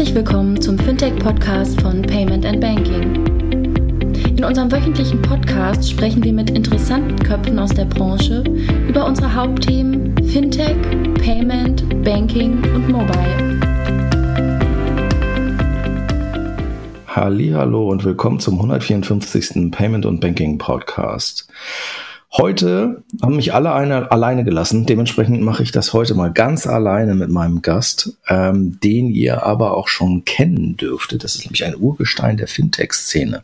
Herzlich willkommen zum Fintech-Podcast von Payment and Banking. In unserem wöchentlichen Podcast sprechen wir mit interessanten Köpfen aus der Branche über unsere Hauptthemen Fintech, Payment, Banking und Mobile. Hallo und willkommen zum 154. Payment und Banking Podcast. Heute haben mich alle eine, alleine gelassen. Dementsprechend mache ich das heute mal ganz alleine mit meinem Gast, ähm, den ihr aber auch schon kennen dürftet. Das ist nämlich ein Urgestein der Fintech-Szene.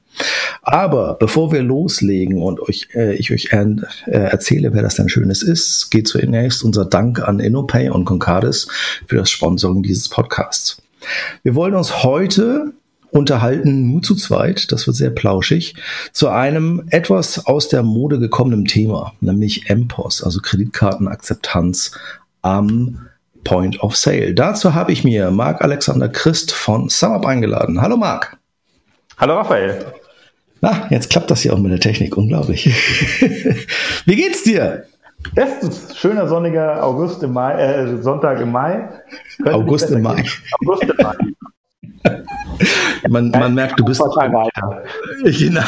Aber bevor wir loslegen und euch, äh, ich euch äh, erzähle, wer das denn Schönes ist, geht zunächst unser Dank an InnoPay und Concardis für das Sponsoring dieses Podcasts. Wir wollen uns heute unterhalten nur zu zweit, das wird sehr plauschig, zu einem etwas aus der Mode gekommenen Thema, nämlich MPOS, also Kreditkartenakzeptanz am Point of Sale. Dazu habe ich mir Marc Alexander Christ von SumUp eingeladen. Hallo Marc. Hallo Raphael. Na, jetzt klappt das hier auch mit der Technik, unglaublich. Wie geht's dir? Bestens, schöner sonniger August im Mai, äh, Sonntag im Mai. Könnte August im Mai. August im Mai. Man, man merkt, du bist. Weiter. Genau.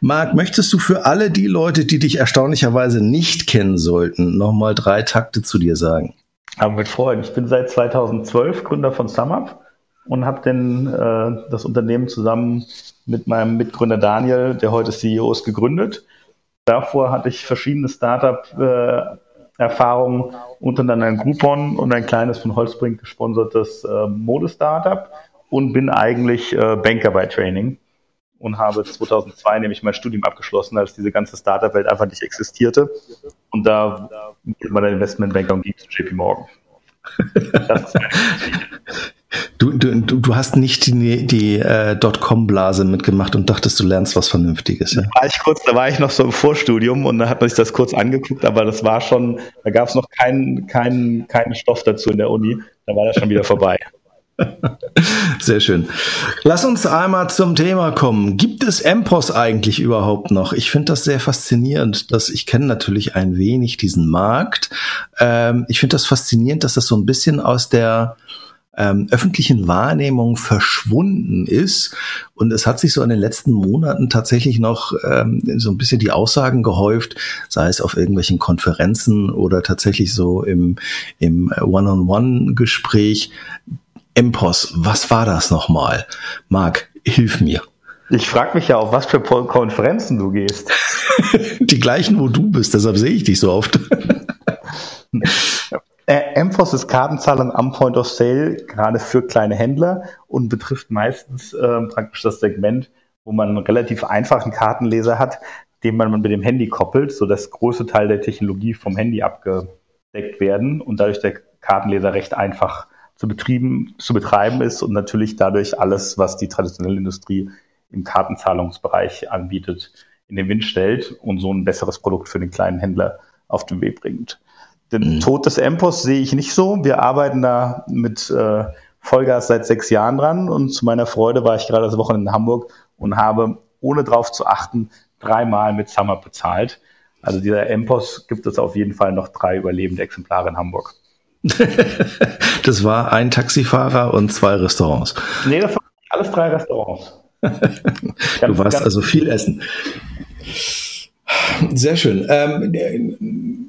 Marc, möchtest du für alle die Leute, die dich erstaunlicherweise nicht kennen sollten, nochmal drei Takte zu dir sagen? Aber mit Freuden. Ich bin seit 2012 Gründer von SumUp und habe denn äh, das Unternehmen zusammen mit meinem Mitgründer Daniel, der heute CEO ist, gegründet. Davor hatte ich verschiedene Startup-Erfahrungen, äh, unter anderem ein Groupon und ein kleines von Holzbrink gesponsertes äh, Modestartup und bin eigentlich äh, Banker bei Training und habe 2002 nämlich mein Studium abgeschlossen, als diese ganze Startup-Welt einfach nicht existierte. Und da wurde man dann Investmentbanker und ging zu JP Morgan. Du, du, du hast nicht die, die äh, Dotcom-Blase mitgemacht und dachtest, du lernst was Vernünftiges. Ja? Da, war ich kurz, da war ich noch so im Vorstudium und da hat man sich das kurz angeguckt, aber das war schon, da gab es noch keinen keinen keinen Stoff dazu in der Uni. Da war das schon wieder vorbei. Sehr schön. Lass uns einmal zum Thema kommen. Gibt es MPOS eigentlich überhaupt noch? Ich finde das sehr faszinierend, dass ich kenne natürlich ein wenig diesen Markt. Ähm, ich finde das faszinierend, dass das so ein bisschen aus der ähm, öffentlichen Wahrnehmung verschwunden ist. Und es hat sich so in den letzten Monaten tatsächlich noch ähm, so ein bisschen die Aussagen gehäuft, sei es auf irgendwelchen Konferenzen oder tatsächlich so im, im One-on-One-Gespräch, MPOS, was war das nochmal? Marc, hilf mir. Ich frage mich ja, auf was für Konferenzen du gehst. Die gleichen, wo du bist, deshalb sehe ich dich so oft. Äh, ist Kartenzahlung am Point of Sale, gerade für kleine Händler und betrifft meistens äh, praktisch das Segment, wo man einen relativ einfachen Kartenleser hat, den man mit dem Handy koppelt, sodass große Teil der Technologie vom Handy abgedeckt werden und dadurch der Kartenleser recht einfach zu, betrieben, zu betreiben ist und natürlich dadurch alles, was die traditionelle Industrie im Kartenzahlungsbereich anbietet, in den Wind stellt und so ein besseres Produkt für den kleinen Händler auf den Weg bringt. Den mhm. Tod des Empos sehe ich nicht so. Wir arbeiten da mit äh, Vollgas seit sechs Jahren dran und zu meiner Freude war ich gerade das Wochenende in Hamburg und habe, ohne drauf zu achten, dreimal mit Summer bezahlt. Also dieser Empos gibt es auf jeden Fall noch drei überlebende Exemplare in Hamburg. das war ein Taxifahrer und zwei Restaurants. Nee, das waren alles drei Restaurants. du warst also viel essen. Sehr schön. Ähm,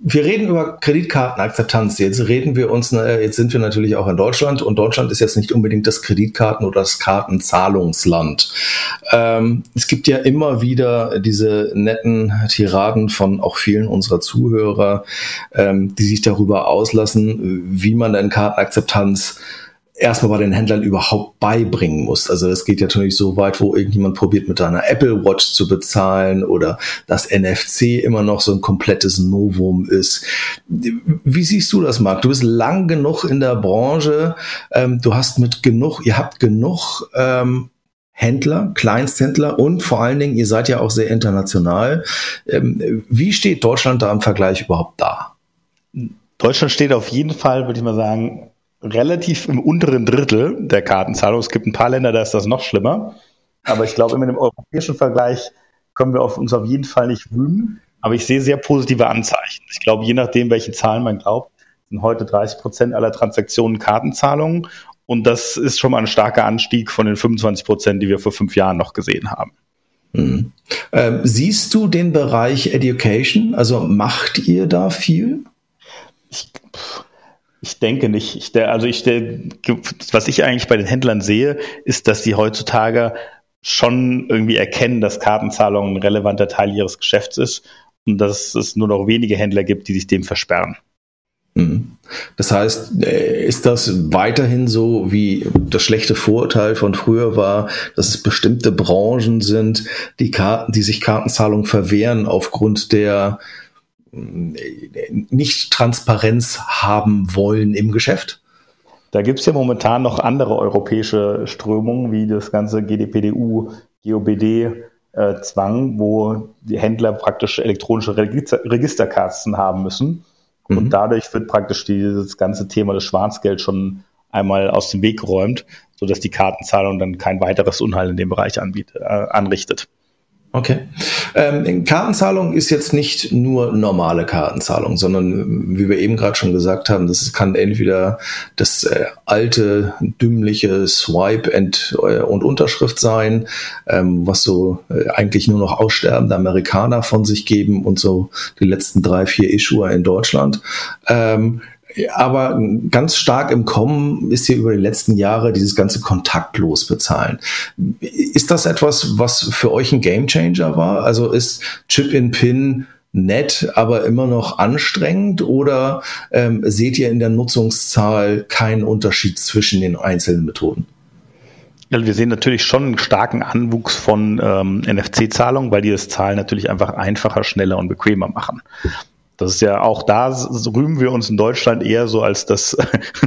wir reden über Kreditkartenakzeptanz. Jetzt reden wir uns, äh, jetzt sind wir natürlich auch in Deutschland und Deutschland ist jetzt nicht unbedingt das Kreditkarten- oder das Kartenzahlungsland. Ähm, es gibt ja immer wieder diese netten Tiraden von auch vielen unserer Zuhörer, ähm, die sich darüber auslassen, wie man denn Kartenakzeptanz erstmal bei den Händlern überhaupt beibringen muss. Also es geht ja natürlich so weit, wo irgendjemand probiert mit einer Apple Watch zu bezahlen oder das NFC immer noch so ein komplettes Novum ist. Wie siehst du das, Marc? Du bist lang genug in der Branche, ähm, du hast mit genug, ihr habt genug ähm, Händler, Kleinsthändler und vor allen Dingen, ihr seid ja auch sehr international. Ähm, wie steht Deutschland da im Vergleich überhaupt da? Deutschland steht auf jeden Fall, würde ich mal sagen, relativ im unteren Drittel der Kartenzahlung. Es gibt ein paar Länder, da ist das noch schlimmer. Aber ich glaube, in dem europäischen Vergleich können wir auf uns auf jeden Fall nicht rühmen. Aber ich sehe sehr positive Anzeichen. Ich glaube, je nachdem, welche Zahlen man glaubt, sind heute 30 Prozent aller Transaktionen Kartenzahlungen. Und das ist schon mal ein starker Anstieg von den 25 Prozent, die wir vor fünf Jahren noch gesehen haben. Mhm. Ähm, siehst du den Bereich Education? Also macht ihr da viel? Ich, ich denke nicht. Ich, also ich, was ich eigentlich bei den Händlern sehe, ist, dass sie heutzutage schon irgendwie erkennen, dass Kartenzahlung ein relevanter Teil ihres Geschäfts ist und dass es nur noch wenige Händler gibt, die sich dem versperren. Mhm. Das heißt, äh, ist das weiterhin so, wie das schlechte Vorurteil von früher war, dass es bestimmte Branchen sind, die, Karten, die sich Kartenzahlung verwehren aufgrund der nicht-Transparenz haben wollen im Geschäft? Da gibt es ja momentan noch andere europäische Strömungen, wie das ganze GDPDU, GOBD-Zwang, äh, wo die Händler praktisch elektronische Register Registerkarten haben müssen. Mhm. Und dadurch wird praktisch dieses ganze Thema des Schwarzgeld schon einmal aus dem Weg geräumt, sodass die Kartenzahlung dann kein weiteres Unheil in dem Bereich anbietet, äh, anrichtet. Okay. Ähm, Kartenzahlung ist jetzt nicht nur normale Kartenzahlung, sondern wie wir eben gerade schon gesagt haben, das kann entweder das äh, alte, dümmliche Swipe and, äh, und Unterschrift sein, ähm, was so äh, eigentlich nur noch aussterbende Amerikaner von sich geben und so die letzten drei, vier Issuer in Deutschland. Ähm, aber ganz stark im Kommen ist hier über die letzten Jahre dieses ganze kontaktlos bezahlen. Ist das etwas, was für euch ein Gamechanger war? Also ist Chip-in-Pin nett, aber immer noch anstrengend? Oder ähm, seht ihr in der Nutzungszahl keinen Unterschied zwischen den einzelnen Methoden? Wir sehen natürlich schon einen starken Anwuchs von ähm, NFC-Zahlungen, weil die das Zahlen natürlich einfach einfacher, schneller und bequemer machen. Das ist ja auch da rühmen wir uns in Deutschland eher so als das,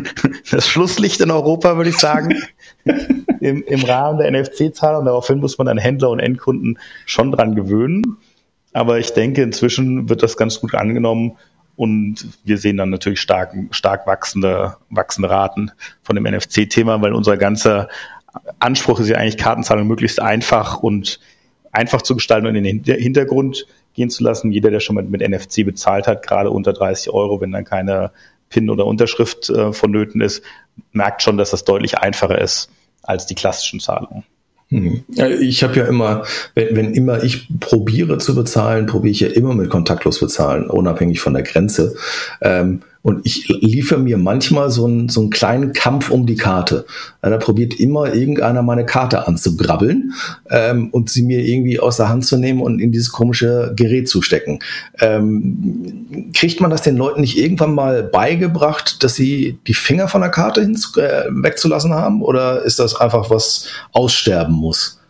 das Schlusslicht in Europa, würde ich sagen, im, im Rahmen der NFC-Zahlung. Daraufhin muss man dann Händler und Endkunden schon dran gewöhnen. Aber ich denke, inzwischen wird das ganz gut angenommen und wir sehen dann natürlich stark, stark wachsende, wachsende Raten von dem NFC-Thema, weil unser ganzer Anspruch ist ja eigentlich Kartenzahlung möglichst einfach und einfach zu gestalten und in den Hintergrund gehen zu lassen. Jeder, der schon mal mit NFC bezahlt hat, gerade unter 30 Euro, wenn dann keine PIN oder Unterschrift äh, vonnöten ist, merkt schon, dass das deutlich einfacher ist als die klassischen Zahlungen. Hm. Ich habe ja immer, wenn, wenn immer ich probiere zu bezahlen, probiere ich ja immer mit kontaktlos bezahlen, unabhängig von der Grenze. Ähm, und ich liefere mir manchmal so einen, so einen kleinen Kampf um die Karte. Da probiert immer irgendeiner meine Karte anzugrabbeln ähm, und sie mir irgendwie aus der Hand zu nehmen und in dieses komische Gerät zu stecken. Ähm, kriegt man das den Leuten nicht irgendwann mal beigebracht, dass sie die Finger von der Karte hin, äh, wegzulassen haben? Oder ist das einfach was aussterben muss?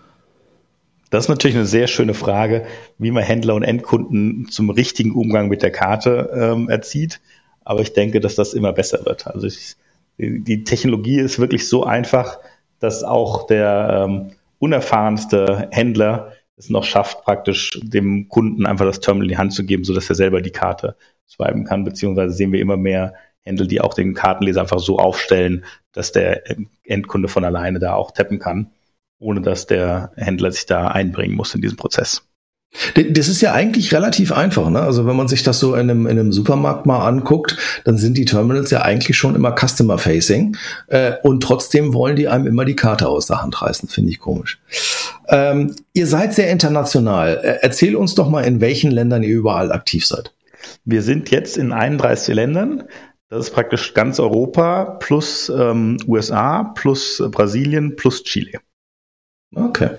Das ist natürlich eine sehr schöne Frage, wie man Händler und Endkunden zum richtigen Umgang mit der Karte ähm, erzieht. Aber ich denke, dass das immer besser wird. Also ich, die Technologie ist wirklich so einfach, dass auch der ähm, unerfahrenste Händler es noch schafft, praktisch dem Kunden einfach das Terminal in die Hand zu geben, sodass er selber die Karte swipen kann. Beziehungsweise sehen wir immer mehr Händler, die auch den Kartenleser einfach so aufstellen, dass der Endkunde von alleine da auch tappen kann, ohne dass der Händler sich da einbringen muss in diesen Prozess. Das ist ja eigentlich relativ einfach. Ne? Also wenn man sich das so in einem, in einem Supermarkt mal anguckt, dann sind die Terminals ja eigentlich schon immer Customer-Facing äh, und trotzdem wollen die einem immer die Karte aus der Hand reißen. Finde ich komisch. Ähm, ihr seid sehr international. Äh, erzähl uns doch mal, in welchen Ländern ihr überall aktiv seid. Wir sind jetzt in 31 Ländern. Das ist praktisch ganz Europa plus ähm, USA plus äh, Brasilien plus Chile. Okay.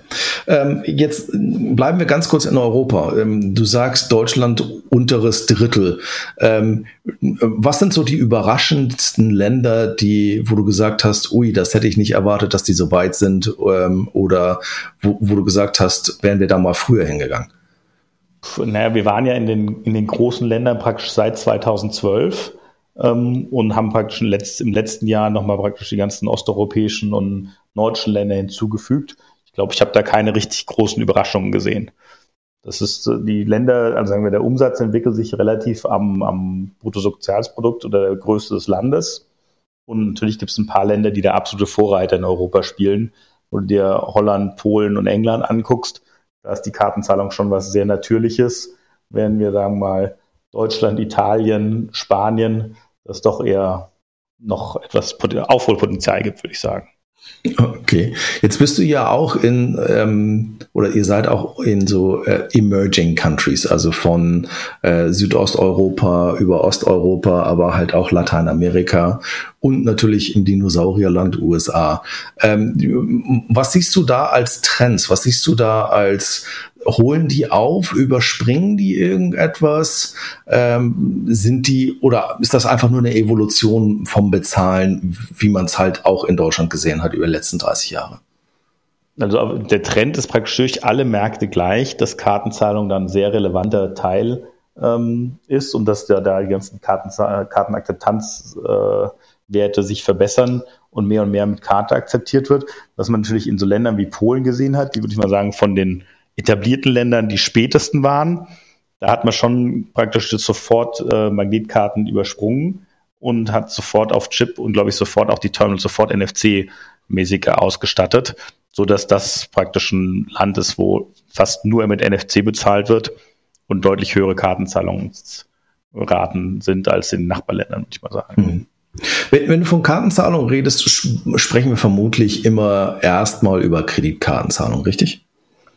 Ähm, jetzt bleiben wir ganz kurz in Europa. Ähm, du sagst Deutschland unteres Drittel. Ähm, was sind so die überraschendsten Länder, die, wo du gesagt hast, ui, das hätte ich nicht erwartet, dass die so weit sind, ähm, oder wo, wo, du gesagt hast, wären wir da mal früher hingegangen? Naja, wir waren ja in den, in den großen Ländern praktisch seit 2012 ähm, und haben praktisch im, Letz-, im letzten Jahr nochmal praktisch die ganzen osteuropäischen und nordischen Länder hinzugefügt glaube, ich habe da keine richtig großen Überraschungen gesehen. Das ist äh, die Länder, also sagen wir, der Umsatz entwickelt sich relativ am, am Bruttosozialprodukt oder der Größe des Landes. Und natürlich gibt es ein paar Länder, die da absolute Vorreiter in Europa spielen. Wenn du dir Holland, Polen und England anguckst, da ist die Kartenzahlung schon was sehr Natürliches. Während wir sagen mal Deutschland, Italien, Spanien, das doch eher noch etwas Aufholpotenzial gibt, würde ich sagen. Okay, jetzt bist du ja auch in ähm, oder ihr seid auch in so äh, emerging countries, also von äh, Südosteuropa über Osteuropa, aber halt auch Lateinamerika und natürlich im Dinosaurierland USA. Ähm, was siehst du da als Trends? Was siehst du da als holen die auf, überspringen die irgendetwas? Ähm, sind die oder ist das einfach nur eine Evolution vom Bezahlen, wie man es halt auch in Deutschland gesehen hat über die letzten 30 Jahre? Also der Trend ist praktisch durch alle Märkte gleich, dass Kartenzahlung dann ein sehr relevanter Teil ähm, ist und dass da, die ganzen Karten, Kartenakzeptanzwerte äh, sich verbessern und mehr und mehr mit Karte akzeptiert wird. Was man natürlich in so Ländern wie Polen gesehen hat, die würde ich mal sagen von den etablierten Ländern die spätesten waren. Da hat man schon praktisch sofort äh, Magnetkarten übersprungen und hat sofort auf Chip und glaube ich sofort auch die Terminals sofort NFC-mäßig ausgestattet, so dass das praktisch ein Land ist, wo fast nur mit NFC bezahlt wird und deutlich höhere Kartenzahlungsraten sind als in Nachbarländern, würde ich mal sagen. Mhm. Wenn, wenn, du von Kartenzahlung redest, sprechen wir vermutlich immer erstmal über Kreditkartenzahlung, richtig?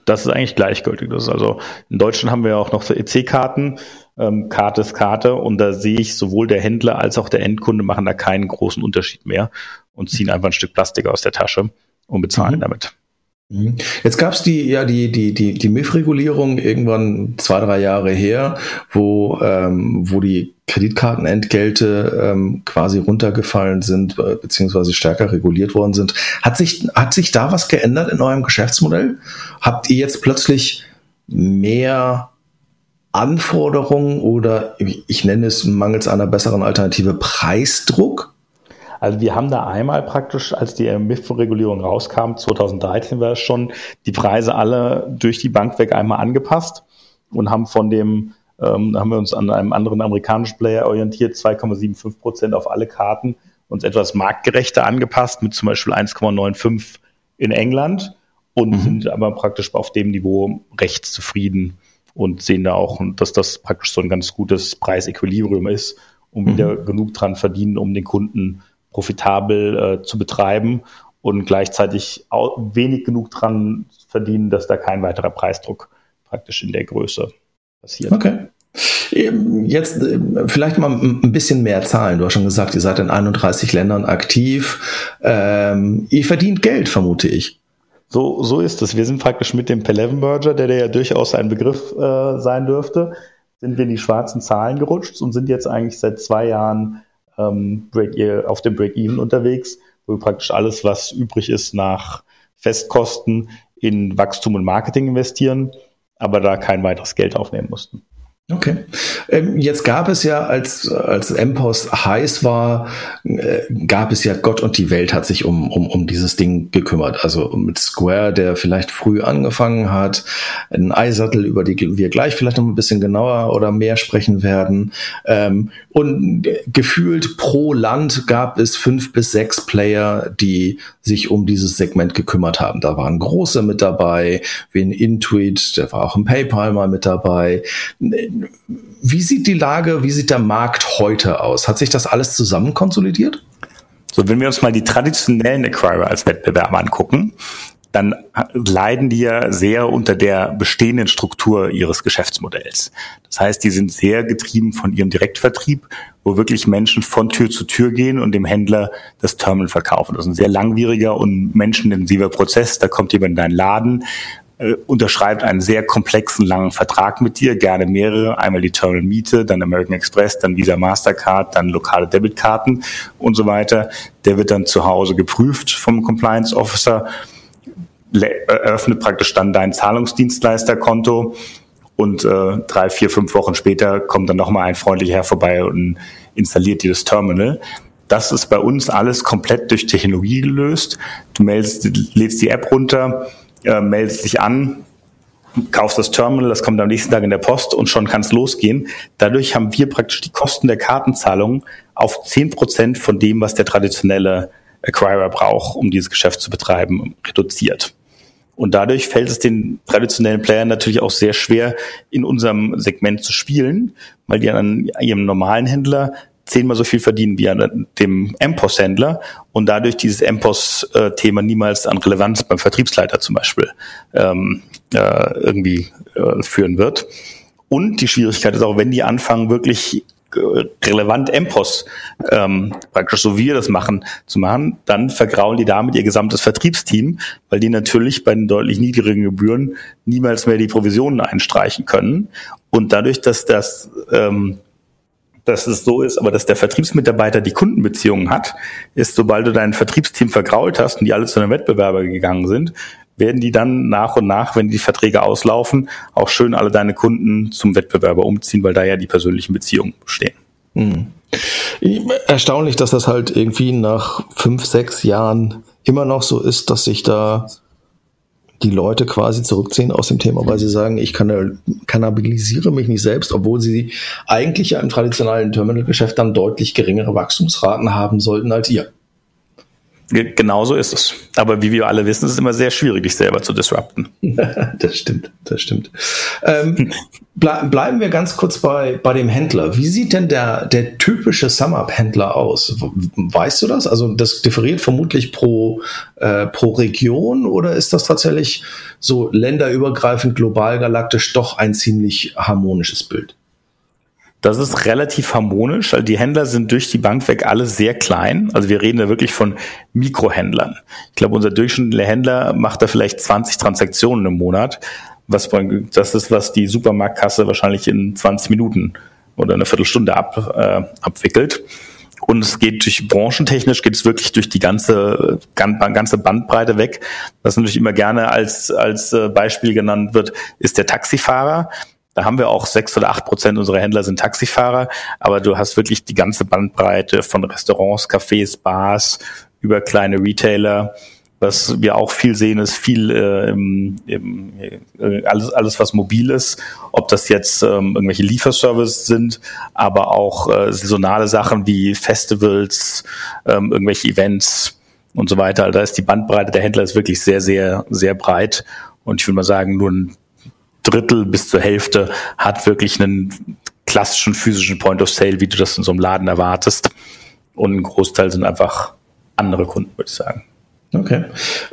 Das ist eigentlich gleichgültig. Das ist also in Deutschland haben wir auch noch so EC-Karten. Ähm, Karte ist Karte und da sehe ich sowohl der Händler als auch der Endkunde machen da keinen großen Unterschied mehr und ziehen einfach ein Stück Plastik aus der Tasche und bezahlen mhm. damit. Mhm. Jetzt gab es die, ja, die, die, die, die MIF-Regulierung irgendwann zwei, drei Jahre her, wo, ähm, wo die Kreditkartenentgelte ähm, quasi runtergefallen sind, äh, beziehungsweise stärker reguliert worden sind. Hat sich, hat sich da was geändert in eurem Geschäftsmodell? Habt ihr jetzt plötzlich mehr Anforderungen oder ich nenne es mangels einer besseren Alternative Preisdruck? Also wir haben da einmal praktisch, als die MIF-Regulierung rauskam, 2013 war es schon, die Preise alle durch die Bank weg einmal angepasst und haben von dem, ähm, haben wir uns an einem anderen amerikanischen Player orientiert, 2,75 Prozent auf alle Karten, uns etwas marktgerechter angepasst mit zum Beispiel 1,95 in England und mhm. sind aber praktisch auf dem Niveau recht zufrieden und sehen da auch, dass das praktisch so ein ganz gutes Preisequilibrium ist, um mhm. wieder genug dran verdienen, um den Kunden profitabel äh, zu betreiben und gleichzeitig wenig genug dran verdienen, dass da kein weiterer Preisdruck praktisch in der Größe passiert. Okay. Ähm, jetzt ähm, vielleicht mal ein bisschen mehr Zahlen. Du hast schon gesagt, ihr seid in 31 Ländern aktiv. Ähm, ihr verdient Geld, vermute ich. So, so ist es. Wir sind praktisch mit dem Peleven-Merger, der, der ja durchaus ein Begriff äh, sein dürfte, sind wir in die schwarzen Zahlen gerutscht und sind jetzt eigentlich seit zwei Jahren ähm, Break, auf dem Break-Even unterwegs, wo wir praktisch alles, was übrig ist, nach Festkosten in Wachstum und Marketing investieren, aber da kein weiteres Geld aufnehmen mussten. Okay. Ähm, jetzt gab es ja, als, als MPOS heiß war, äh, gab es ja Gott und die Welt hat sich um, um, um dieses Ding gekümmert. Also mit Square, der vielleicht früh angefangen hat, ein Eisattel, über die wir gleich vielleicht noch ein bisschen genauer oder mehr sprechen werden. Ähm, und gefühlt pro Land gab es fünf bis sechs Player, die sich um dieses Segment gekümmert haben. Da waren große mit dabei, wie ein Intuit, der war auch ein PayPal mal mit dabei wie sieht die Lage, wie sieht der Markt heute aus? Hat sich das alles zusammen konsolidiert? So, wenn wir uns mal die traditionellen Acquirer als Wettbewerber angucken, dann leiden die ja sehr unter der bestehenden Struktur ihres Geschäftsmodells. Das heißt, die sind sehr getrieben von ihrem Direktvertrieb, wo wirklich Menschen von Tür zu Tür gehen und dem Händler das Terminal verkaufen. Das ist ein sehr langwieriger und menschenintensiver Prozess. Da kommt jemand in deinen Laden, äh, unterschreibt einen sehr komplexen, langen Vertrag mit dir, gerne mehrere, einmal die Terminal Miete, dann American Express, dann Visa Mastercard, dann lokale Debitkarten und so weiter. Der wird dann zu Hause geprüft vom Compliance Officer, eröffnet praktisch dann dein Zahlungsdienstleisterkonto und äh, drei, vier, fünf Wochen später kommt dann nochmal ein freundlicher Herr vorbei und installiert dir das Terminal. Das ist bei uns alles komplett durch Technologie gelöst. Du meldest, lädst die App runter, äh, meldest dich an, kaufst das Terminal, das kommt am nächsten Tag in der Post und schon kann es losgehen. Dadurch haben wir praktisch die Kosten der Kartenzahlung auf zehn Prozent von dem, was der traditionelle Acquirer braucht, um dieses Geschäft zu betreiben, reduziert. Und dadurch fällt es den traditionellen Playern natürlich auch sehr schwer, in unserem Segment zu spielen, weil die an ihrem normalen Händler zehnmal so viel verdienen wie an dem MPOS-Händler und dadurch dieses MPOS-Thema niemals an Relevanz beim Vertriebsleiter zum Beispiel ähm, äh, irgendwie äh, führen wird. Und die Schwierigkeit ist auch, wenn die anfangen, wirklich relevant MPOS, ähm, praktisch so wie wir das machen, zu machen, dann vergraulen die damit ihr gesamtes Vertriebsteam, weil die natürlich bei den deutlich niedrigen Gebühren niemals mehr die Provisionen einstreichen können. Und dadurch, dass das ähm, dass es so ist, aber dass der Vertriebsmitarbeiter die Kundenbeziehungen hat, ist, sobald du dein Vertriebsteam vergrault hast und die alle zu einem Wettbewerber gegangen sind, werden die dann nach und nach, wenn die Verträge auslaufen, auch schön alle deine Kunden zum Wettbewerber umziehen, weil da ja die persönlichen Beziehungen bestehen. Hm. Erstaunlich, dass das halt irgendwie nach fünf, sechs Jahren immer noch so ist, dass sich da die Leute quasi zurückziehen aus dem Thema, weil sie sagen, ich kann, kannabilisiere mich nicht selbst, obwohl sie eigentlich ja im traditionellen Terminalgeschäft dann deutlich geringere Wachstumsraten haben sollten als ihr. Genauso ist es. Aber wie wir alle wissen, ist es immer sehr schwierig, dich selber zu disrupten. das stimmt, das stimmt. Ähm, ble bleiben wir ganz kurz bei, bei dem Händler. Wie sieht denn der, der typische SumUp-Händler aus? Weißt du das? Also das differiert vermutlich pro, äh, pro Region oder ist das tatsächlich so länderübergreifend, global galaktisch doch ein ziemlich harmonisches Bild? Das ist relativ harmonisch. Also die Händler sind durch die Bank weg alle sehr klein. Also wir reden da wirklich von Mikrohändlern. Ich glaube, unser durchschnittlicher Händler macht da vielleicht 20 Transaktionen im Monat. Was, das ist, was die Supermarktkasse wahrscheinlich in 20 Minuten oder eine Viertelstunde ab, äh, abwickelt. Und es geht durch branchentechnisch geht es wirklich durch die ganze ganze Bandbreite weg. Was natürlich immer gerne als als äh, Beispiel genannt wird, ist der Taxifahrer. Da haben wir auch sechs oder acht Prozent unserer Händler sind Taxifahrer, aber du hast wirklich die ganze Bandbreite von Restaurants, Cafés, Bars über kleine Retailer. Was wir auch viel sehen, ist viel äh, im, äh, alles, alles, was mobil ist, ob das jetzt ähm, irgendwelche Lieferservices sind, aber auch äh, saisonale Sachen wie Festivals, ähm, irgendwelche Events und so weiter. Also da ist die Bandbreite der Händler ist wirklich sehr, sehr, sehr breit. Und ich würde mal sagen, nur ein Drittel bis zur Hälfte hat wirklich einen klassischen physischen Point of Sale, wie du das in so einem Laden erwartest. Und ein Großteil sind einfach andere Kunden, würde ich sagen. Okay.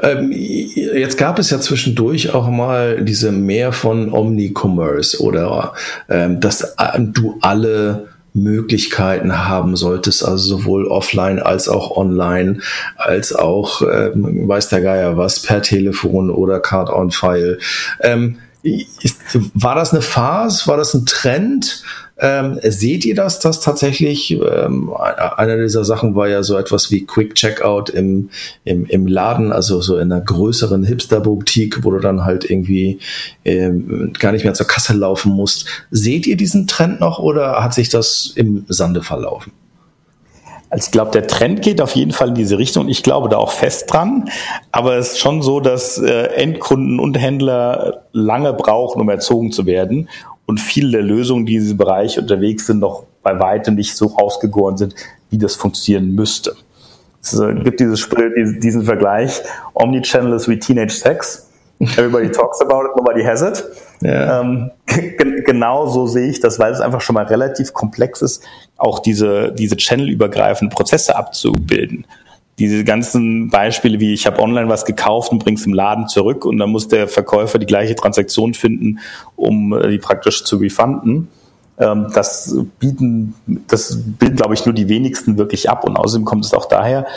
Ähm, jetzt gab es ja zwischendurch auch mal diese mehr von Omnicommerce oder ähm, dass du alle Möglichkeiten haben solltest, also sowohl offline als auch online, als auch, ähm, weiß der Geier was, per Telefon oder Card on File. Ähm, war das eine Phase? War das ein Trend? Ähm, seht ihr das, dass tatsächlich ähm, einer dieser Sachen war ja so etwas wie Quick Checkout im, im, im Laden, also so in einer größeren Hipster-Boutique, wo du dann halt irgendwie ähm, gar nicht mehr zur Kasse laufen musst. Seht ihr diesen Trend noch oder hat sich das im Sande verlaufen? Also ich glaube, der Trend geht auf jeden Fall in diese Richtung. Ich glaube da auch fest dran. Aber es ist schon so, dass äh, Endkunden und Händler lange brauchen, um erzogen zu werden. Und viele der Lösungen, die in diesem Bereich unterwegs sind, noch bei weitem nicht so rausgegoren sind, wie das funktionieren müsste. Es äh, gibt dieses, diesen Vergleich, Omnichannel is wie Teenage Sex. Everybody talks about it, nobody has it. Ja. Ähm, genau so sehe ich das, weil es einfach schon mal relativ komplex ist, auch diese, diese channelübergreifenden Prozesse abzubilden. Diese ganzen Beispiele wie ich habe online was gekauft und bring's im Laden zurück und dann muss der Verkäufer die gleiche Transaktion finden, um äh, die praktisch zu refunden. Ähm, das bieten, das bilden, glaube ich, nur die wenigsten wirklich ab und außerdem kommt es auch daher,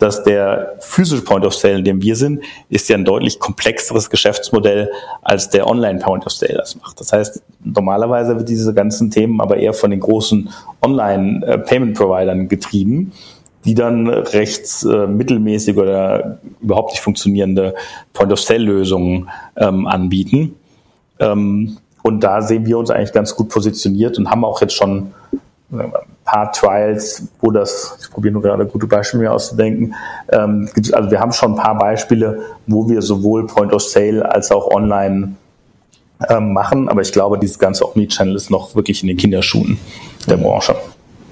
dass der physische Point of Sale, in dem wir sind, ist ja ein deutlich komplexeres Geschäftsmodell, als der Online Point of Sale das macht. Das heißt, normalerweise wird diese ganzen Themen aber eher von den großen Online äh, Payment Providern getrieben, die dann rechts äh, mittelmäßig oder überhaupt nicht funktionierende Point of Sale Lösungen ähm, anbieten. Ähm, und da sehen wir uns eigentlich ganz gut positioniert und haben auch jetzt schon paar Trials, wo das, ich probiere nur gerade gute Beispiele mir auszudenken, ähm, also wir haben schon ein paar Beispiele, wo wir sowohl Point of Sale als auch online ähm, machen, aber ich glaube, dieses ganze Omnichannel ist noch wirklich in den Kinderschuhen der Branche.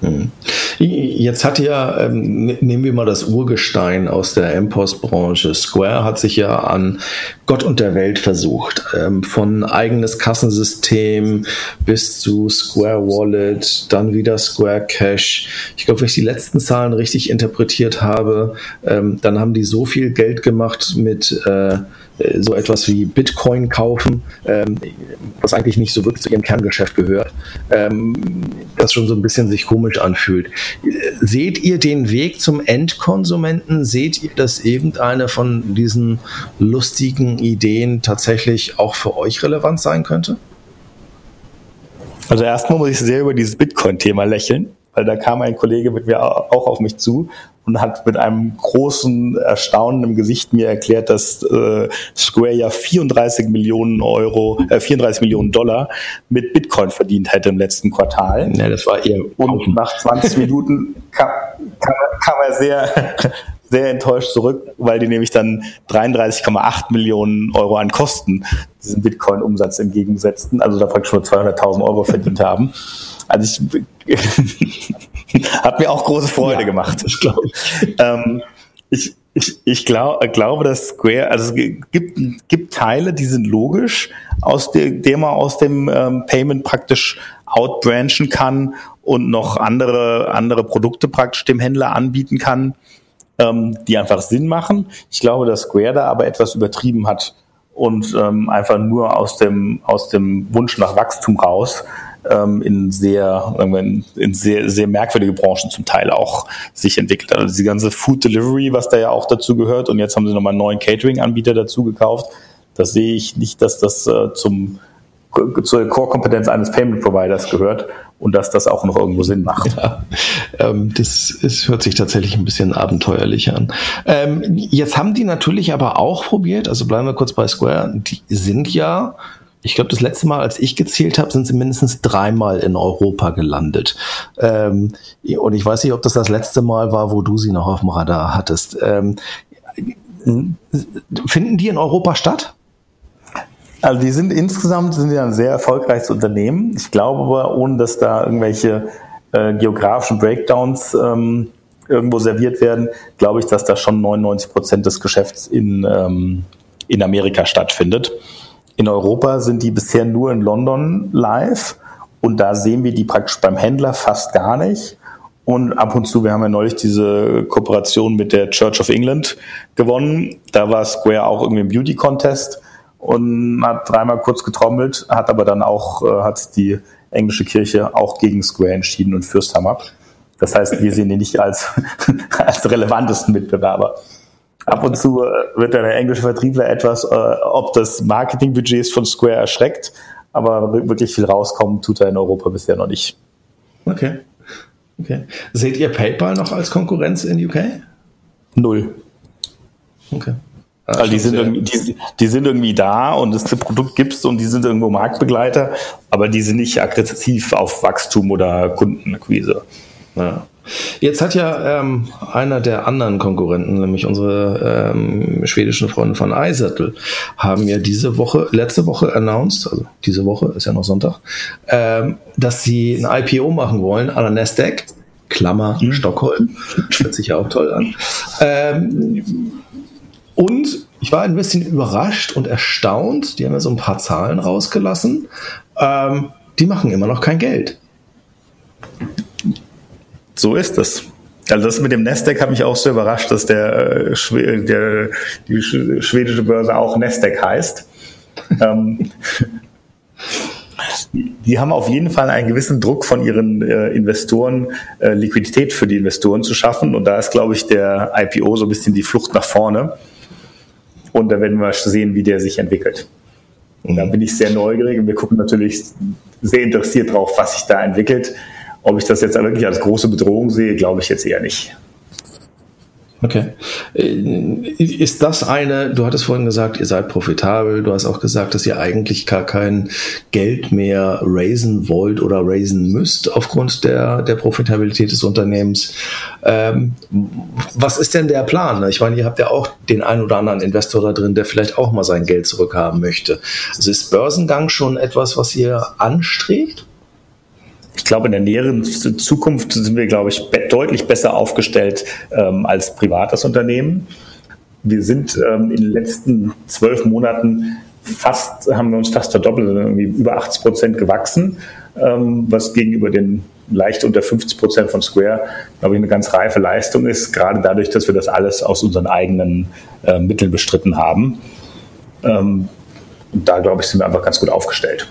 Hm. Jetzt hat ja, ähm, ne, nehmen wir mal das Urgestein aus der M-Post-Branche. Square hat sich ja an Gott und der Welt versucht. Ähm, von eigenes Kassensystem bis zu Square Wallet, dann wieder Square Cash. Ich glaube, wenn ich die letzten Zahlen richtig interpretiert habe, ähm, dann haben die so viel Geld gemacht mit äh, so etwas wie Bitcoin kaufen, ähm, was eigentlich nicht so wirklich zu ihrem Kerngeschäft gehört, ähm, das schon so ein bisschen sich komisch anfühlt. Seht ihr den Weg zum Endkonsumenten? Seht ihr, dass irgendeine von diesen lustigen Ideen tatsächlich auch für euch relevant sein könnte? Also erstmal muss ich sehr über dieses Bitcoin-Thema lächeln, weil da kam ein Kollege mit mir auch auf mich zu und hat mit einem großen Erstaunen im Gesicht mir erklärt, dass äh, Square ja 34 Millionen Euro, äh, 34 Millionen Dollar mit Bitcoin verdient hätte im letzten Quartal. Ja, das war eher. Und nach 20 Minuten kam, kam, kam er sehr sehr enttäuscht zurück, weil die nämlich dann 33,8 Millionen Euro an Kosten diesen Bitcoin-Umsatz entgegensetzten, also da praktisch nur 200.000 Euro verdient haben. Also ich hat mir auch große Freude ja, gemacht. Ich glaube. Ähm, ich, ich, ich glaub, glaube, dass Square, also es gibt, gibt Teile, die sind logisch, aus der, der man aus dem ähm, Payment praktisch outbranchen kann und noch andere, andere Produkte praktisch dem Händler anbieten kann, ähm, die einfach Sinn machen. Ich glaube, dass Square da aber etwas übertrieben hat und ähm, einfach nur aus dem, aus dem Wunsch nach Wachstum raus ähm, in sehr, in, sehr, sehr merkwürdige Branchen zum Teil auch sich entwickelt. Also die ganze Food Delivery, was da ja auch dazu gehört, und jetzt haben sie nochmal einen neuen Catering-Anbieter dazu gekauft. Das sehe ich nicht, dass das äh, zum zur Core-Kompetenz eines Payment-Providers gehört und dass das auch noch irgendwo Sinn macht. Ja, ähm, das ist, hört sich tatsächlich ein bisschen abenteuerlich an. Ähm, jetzt haben die natürlich aber auch probiert, also bleiben wir kurz bei Square, die sind ja ich glaube, das letzte Mal, als ich gezählt habe, sind sie mindestens dreimal in Europa gelandet. Ähm, und ich weiß nicht, ob das das letzte Mal war, wo du sie noch auf dem Radar hattest. Ähm, finden die in Europa statt? Also die sind insgesamt sind ja ein sehr erfolgreiches Unternehmen. Ich glaube aber, ohne dass da irgendwelche äh, geografischen Breakdowns ähm, irgendwo serviert werden, glaube ich, dass da schon 99 Prozent des Geschäfts in, ähm, in Amerika stattfindet. In Europa sind die bisher nur in London live und da sehen wir die praktisch beim Händler fast gar nicht. Und ab und zu, wir haben ja neulich diese Kooperation mit der Church of England gewonnen. Da war Square auch irgendwie im Beauty Contest und hat dreimal kurz getrommelt, hat aber dann auch, äh, hat die englische Kirche auch gegen Square entschieden und Fürsthammer. Das heißt, wir sehen ihn nicht als, als relevantesten Mitbewerber. Ab und zu äh, wird der englische Vertriebler etwas, äh, ob das Marketingbudgets von Square erschreckt, aber wirklich viel rauskommen tut er in Europa bisher noch nicht. Okay. okay. Seht ihr PayPal noch als Konkurrenz in UK? Null. Okay. Also die sind, irgendwie, die, die, sind irgendwie da und das Produkt gibt's und die sind irgendwo Marktbegleiter, aber die sind nicht aggressiv auf Wachstum oder Kundenakquise. Ja. Jetzt hat ja ähm, einer der anderen Konkurrenten, nämlich unsere ähm, schwedischen Freunde von iSettle, haben ja diese Woche, letzte Woche announced, also diese Woche ist ja noch Sonntag, ähm, dass sie ein IPO machen wollen an der Nasdaq. Klammer mhm. Stockholm. Hört sich ja auch toll an. Ähm, und ich war ein bisschen überrascht und erstaunt. Die haben ja so ein paar Zahlen rausgelassen. Ähm, die machen immer noch kein Geld. So ist es. Also das mit dem Nasdaq hat mich auch sehr überrascht, dass der, äh, der die schwedische Börse auch Nasdaq heißt. ähm, die haben auf jeden Fall einen gewissen Druck von ihren äh, Investoren, äh, Liquidität für die Investoren zu schaffen. Und da ist, glaube ich, der IPO so ein bisschen die Flucht nach vorne. Und da werden wir sehen, wie der sich entwickelt. Und da bin ich sehr neugierig und wir gucken natürlich sehr interessiert drauf, was sich da entwickelt. Ob ich das jetzt wirklich als große Bedrohung sehe, glaube ich jetzt eher nicht. Okay. Äh, ist das eine, du hattest vorhin gesagt, ihr seid profitabel, du hast auch gesagt, dass ihr eigentlich gar kein Geld mehr raisen wollt oder raisen müsst aufgrund der, der Profitabilität des Unternehmens. Ähm, was ist denn der Plan? Ich meine, ihr habt ja auch den einen oder anderen Investor da drin, der vielleicht auch mal sein Geld zurückhaben möchte. Also ist Börsengang schon etwas, was ihr anstrebt? Ich glaube, in der näheren Zukunft sind wir, glaube ich, be deutlich besser aufgestellt ähm, als privates Unternehmen. Wir sind ähm, in den letzten zwölf Monaten fast, haben wir uns fast verdoppelt, irgendwie über 80 Prozent gewachsen, ähm, was gegenüber den leicht unter 50 Prozent von Square, glaube ich, eine ganz reife Leistung ist, gerade dadurch, dass wir das alles aus unseren eigenen äh, Mitteln bestritten haben. Ähm, da, glaube ich, sind wir einfach ganz gut aufgestellt.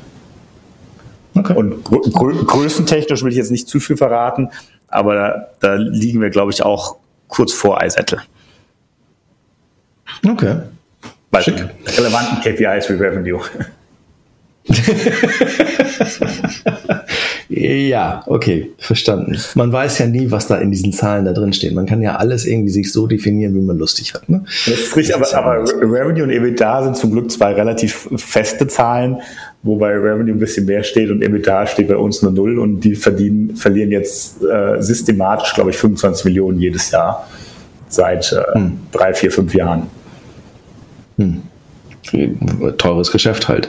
Okay. Und grö größentechnisch will ich jetzt nicht zu viel verraten, aber da, da liegen wir, glaube ich, auch kurz vor iSettle. Okay. Bei Schick. relevanten KPIs wie Revenue. ja, okay, verstanden. Man weiß ja nie, was da in diesen Zahlen da drin steht. Man kann ja alles irgendwie sich so definieren, wie man lustig hat. Ne? Das ist richtig, aber, aber Revenue und EBITDA sind zum Glück zwei relativ feste Zahlen, wobei Revenue ein bisschen mehr steht und EBITDA steht bei uns nur null und die verdienen, verlieren jetzt äh, systematisch, glaube ich, 25 Millionen jedes Jahr seit äh, hm. drei, vier, fünf Jahren. Hm. Teures Geschäft halt.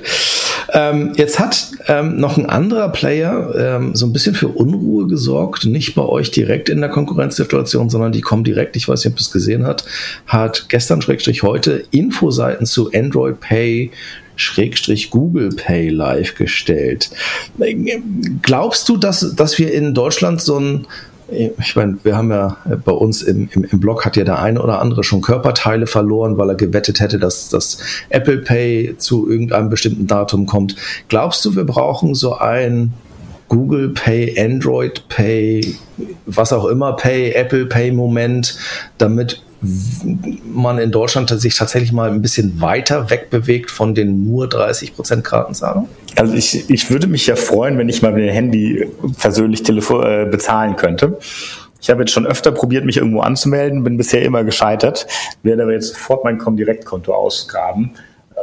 Ähm, jetzt hat ähm, noch ein anderer Player ähm, so ein bisschen für Unruhe gesorgt, nicht bei euch direkt in der Konkurrenzsituation, sondern die kommen direkt, ich weiß nicht, ob es gesehen hat, hat gestern Schrägstrich heute Infoseiten zu Android Pay Schrägstrich Google Pay live gestellt. Glaubst du, dass, dass wir in Deutschland so ein ich meine, wir haben ja bei uns im, im, im Blog hat ja der eine oder andere schon Körperteile verloren, weil er gewettet hätte, dass das Apple Pay zu irgendeinem bestimmten Datum kommt. Glaubst du, wir brauchen so ein Google Pay, Android Pay, was auch immer Pay, Apple Pay Moment, damit man in Deutschland sich tatsächlich mal ein bisschen weiter wegbewegt von den nur 30% Kartenzahlungen? Also ich, ich würde mich ja freuen, wenn ich mal mit dem Handy persönlich Telefon, äh, bezahlen könnte. Ich habe jetzt schon öfter probiert, mich irgendwo anzumelden, bin bisher immer gescheitert, werde aber jetzt sofort mein Comdirect-Konto ausgraben.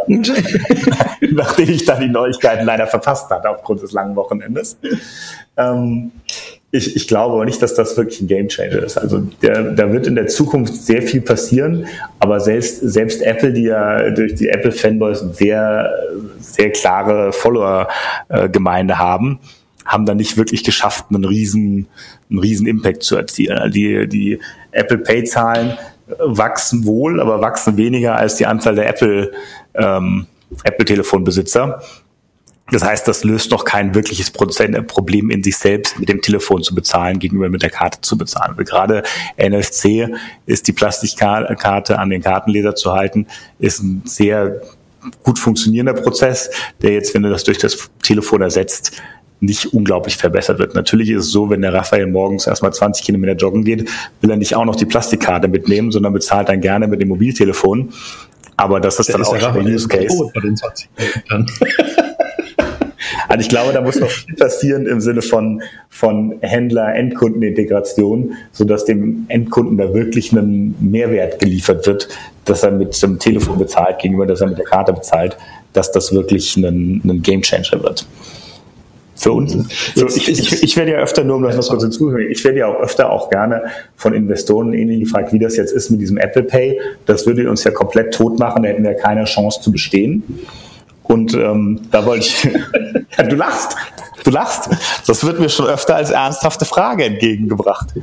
nachdem ich dann die Neuigkeiten leider verpasst hatte aufgrund des langen Wochenendes. Ähm, ich, ich glaube aber nicht, dass das wirklich ein Gamechanger ist. Also der, da wird in der Zukunft sehr viel passieren, aber selbst, selbst Apple, die ja durch die Apple-Fanboys sehr, sehr klare Follower-Gemeinde haben, haben da nicht wirklich geschafft, einen riesen, einen riesen Impact zu erzielen. Die, die Apple Pay-Zahlen wachsen wohl, aber wachsen weniger als die Anzahl der Apple, ähm, Apple-Telefonbesitzer. Das heißt, das löst noch kein wirkliches Problem in sich selbst, mit dem Telefon zu bezahlen, gegenüber mit der Karte zu bezahlen. Weil gerade NFC ist die Plastikkarte an den Kartenleser zu halten, ist ein sehr gut funktionierender Prozess, der jetzt, wenn du das durch das Telefon ersetzt, nicht unglaublich verbessert wird. Natürlich ist es so, wenn der Raphael morgens erstmal 20 Kilometer joggen geht, will er nicht auch noch die Plastikkarte mitnehmen, sondern bezahlt dann gerne mit dem Mobiltelefon. Aber das ist der dann ist auch schon ein Use Case. Bei den 20 Also ich glaube, da muss noch viel passieren im Sinne von, von Händler-Endkunden-Integration, sodass dem Endkunden da wirklich ein Mehrwert geliefert wird, dass er mit dem Telefon bezahlt gegenüber, dass er mit der Karte bezahlt, dass das wirklich ein, ein Gamechanger wird. Für uns. Für, ich, ich, ich werde ja öfter, nur um das noch kurz hinzuzufügen, ich werde ja auch öfter auch gerne von Investoren ähnlich gefragt, wie das jetzt ist mit diesem Apple Pay. Das würde uns ja komplett tot machen, da hätten wir keine Chance zu bestehen. Und ähm, da wollte ich, ja, du lachst, du lachst. Das wird mir schon öfter als ernsthafte Frage entgegengebracht.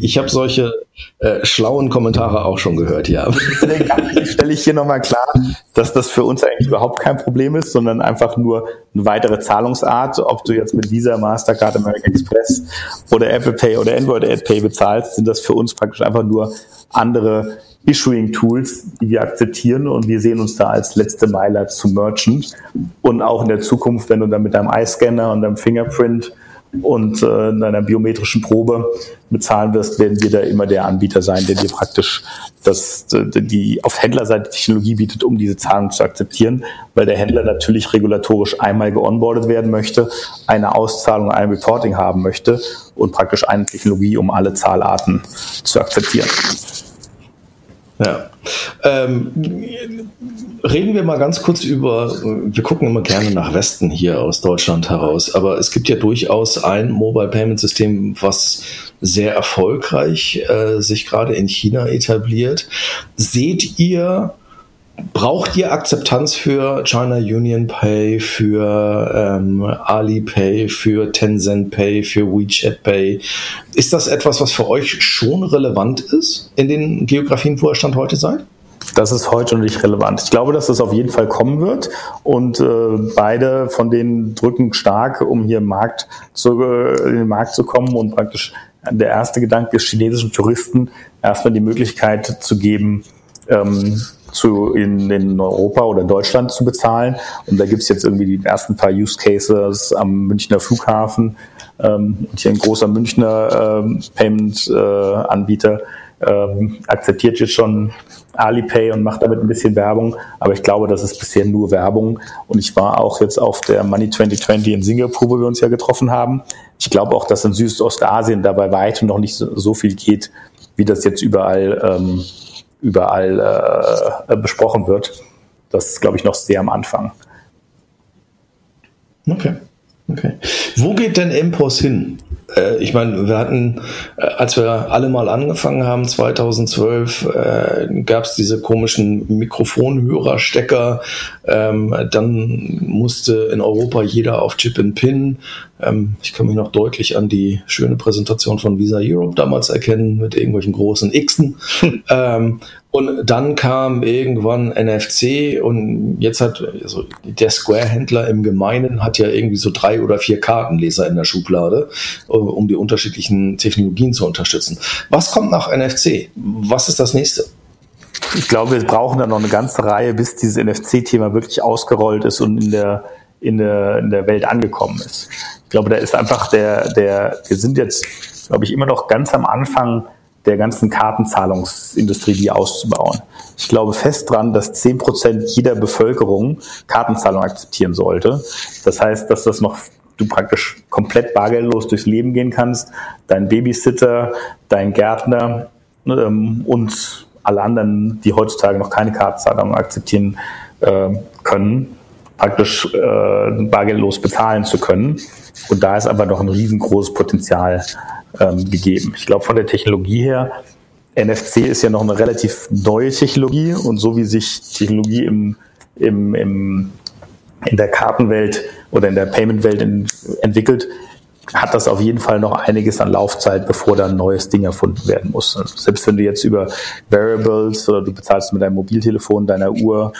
Ich habe solche äh, schlauen Kommentare auch schon gehört, ja. Deswegen stelle ich hier nochmal klar, dass das für uns eigentlich überhaupt kein Problem ist, sondern einfach nur eine weitere Zahlungsart. Ob du jetzt mit Visa, Mastercard, American Express oder Apple Pay oder Android Ad Pay bezahlst, sind das für uns praktisch einfach nur andere Issuing-Tools, die wir akzeptieren und wir sehen uns da als letzte Meile zum Merchant. Und auch in der Zukunft, wenn du dann mit deinem Eye-Scanner und deinem Fingerprint und äh, deiner biometrischen Probe bezahlen wirst, werden wir da immer der Anbieter sein, der dir praktisch das, die auf Händlerseite Technologie bietet, um diese Zahlung zu akzeptieren, weil der Händler natürlich regulatorisch einmal geonboardet werden möchte, eine Auszahlung, ein Reporting haben möchte und praktisch eine Technologie, um alle Zahlarten zu akzeptieren. Ja. Ähm, reden wir mal ganz kurz über, wir gucken immer gerne nach Westen hier aus Deutschland heraus, aber es gibt ja durchaus ein Mobile Payment System, was sehr erfolgreich äh, sich gerade in China etabliert. Seht ihr Braucht ihr Akzeptanz für China Union Pay, für ähm, Alipay, für Tencent Pay, für WeChat Pay? Ist das etwas, was für euch schon relevant ist in den Geografien, wo ihr Stand heute seid? Das ist heute noch nicht relevant. Ich glaube, dass das auf jeden Fall kommen wird und äh, beide von denen drücken stark, um hier im Markt zu, äh, in den Markt zu kommen und praktisch der erste Gedanke ist, chinesischen Touristen erstmal die Möglichkeit zu geben, ähm, zu, in, in Europa oder Deutschland zu bezahlen. Und da gibt's jetzt irgendwie die ersten paar Use Cases am Münchner Flughafen ähm, und hier ein großer Münchner ähm, Payment-Anbieter ähm, akzeptiert jetzt schon Alipay und macht damit ein bisschen Werbung, aber ich glaube, das ist bisher nur Werbung. Und ich war auch jetzt auf der Money 2020 in Singapur, wo wir uns ja getroffen haben. Ich glaube auch, dass in Südostasien dabei weitem noch nicht so, so viel geht, wie das jetzt überall ähm, überall äh, besprochen wird. Das ist, glaube ich, noch sehr am Anfang. Okay. Okay. Wo geht denn MPOS hin? Äh, ich meine, wir hatten, äh, als wir alle mal angefangen haben, 2012, äh, gab es diese komischen Mikrofonhörerstecker. Ähm, dann musste in Europa jeder auf Chip and Pin. Ähm, ich kann mich noch deutlich an die schöne Präsentation von Visa Europe damals erkennen mit irgendwelchen großen Xen. ähm, und dann kam irgendwann NFC und jetzt hat also der Square-Händler im Gemeinen hat ja irgendwie so drei oder vier Kartenleser in der Schublade, um die unterschiedlichen Technologien zu unterstützen. Was kommt nach NFC? Was ist das nächste? Ich glaube, wir brauchen da noch eine ganze Reihe, bis dieses NFC-Thema wirklich ausgerollt ist und in der, in der, in der Welt angekommen ist. Ich glaube, da ist einfach der, der, wir sind jetzt, glaube ich, immer noch ganz am Anfang der ganzen Kartenzahlungsindustrie die auszubauen. Ich glaube fest dran, dass zehn Prozent jeder Bevölkerung Kartenzahlung akzeptieren sollte. Das heißt, dass das noch du praktisch komplett bargeldlos durchs Leben gehen kannst, dein Babysitter, dein Gärtner ähm, und alle anderen, die heutzutage noch keine Kartenzahlung akzeptieren äh, können, praktisch äh, bargeldlos bezahlen zu können. Und da ist aber noch ein riesengroßes Potenzial ähm, gegeben. Ich glaube, von der Technologie her, NFC ist ja noch eine relativ neue Technologie und so wie sich Technologie im, im, im, in der Kartenwelt oder in der Payment-Welt entwickelt, hat das auf jeden Fall noch einiges an Laufzeit, bevor da ein neues Ding erfunden werden muss. Selbst wenn du jetzt über Variables oder du bezahlst mit deinem Mobiltelefon, deiner Uhr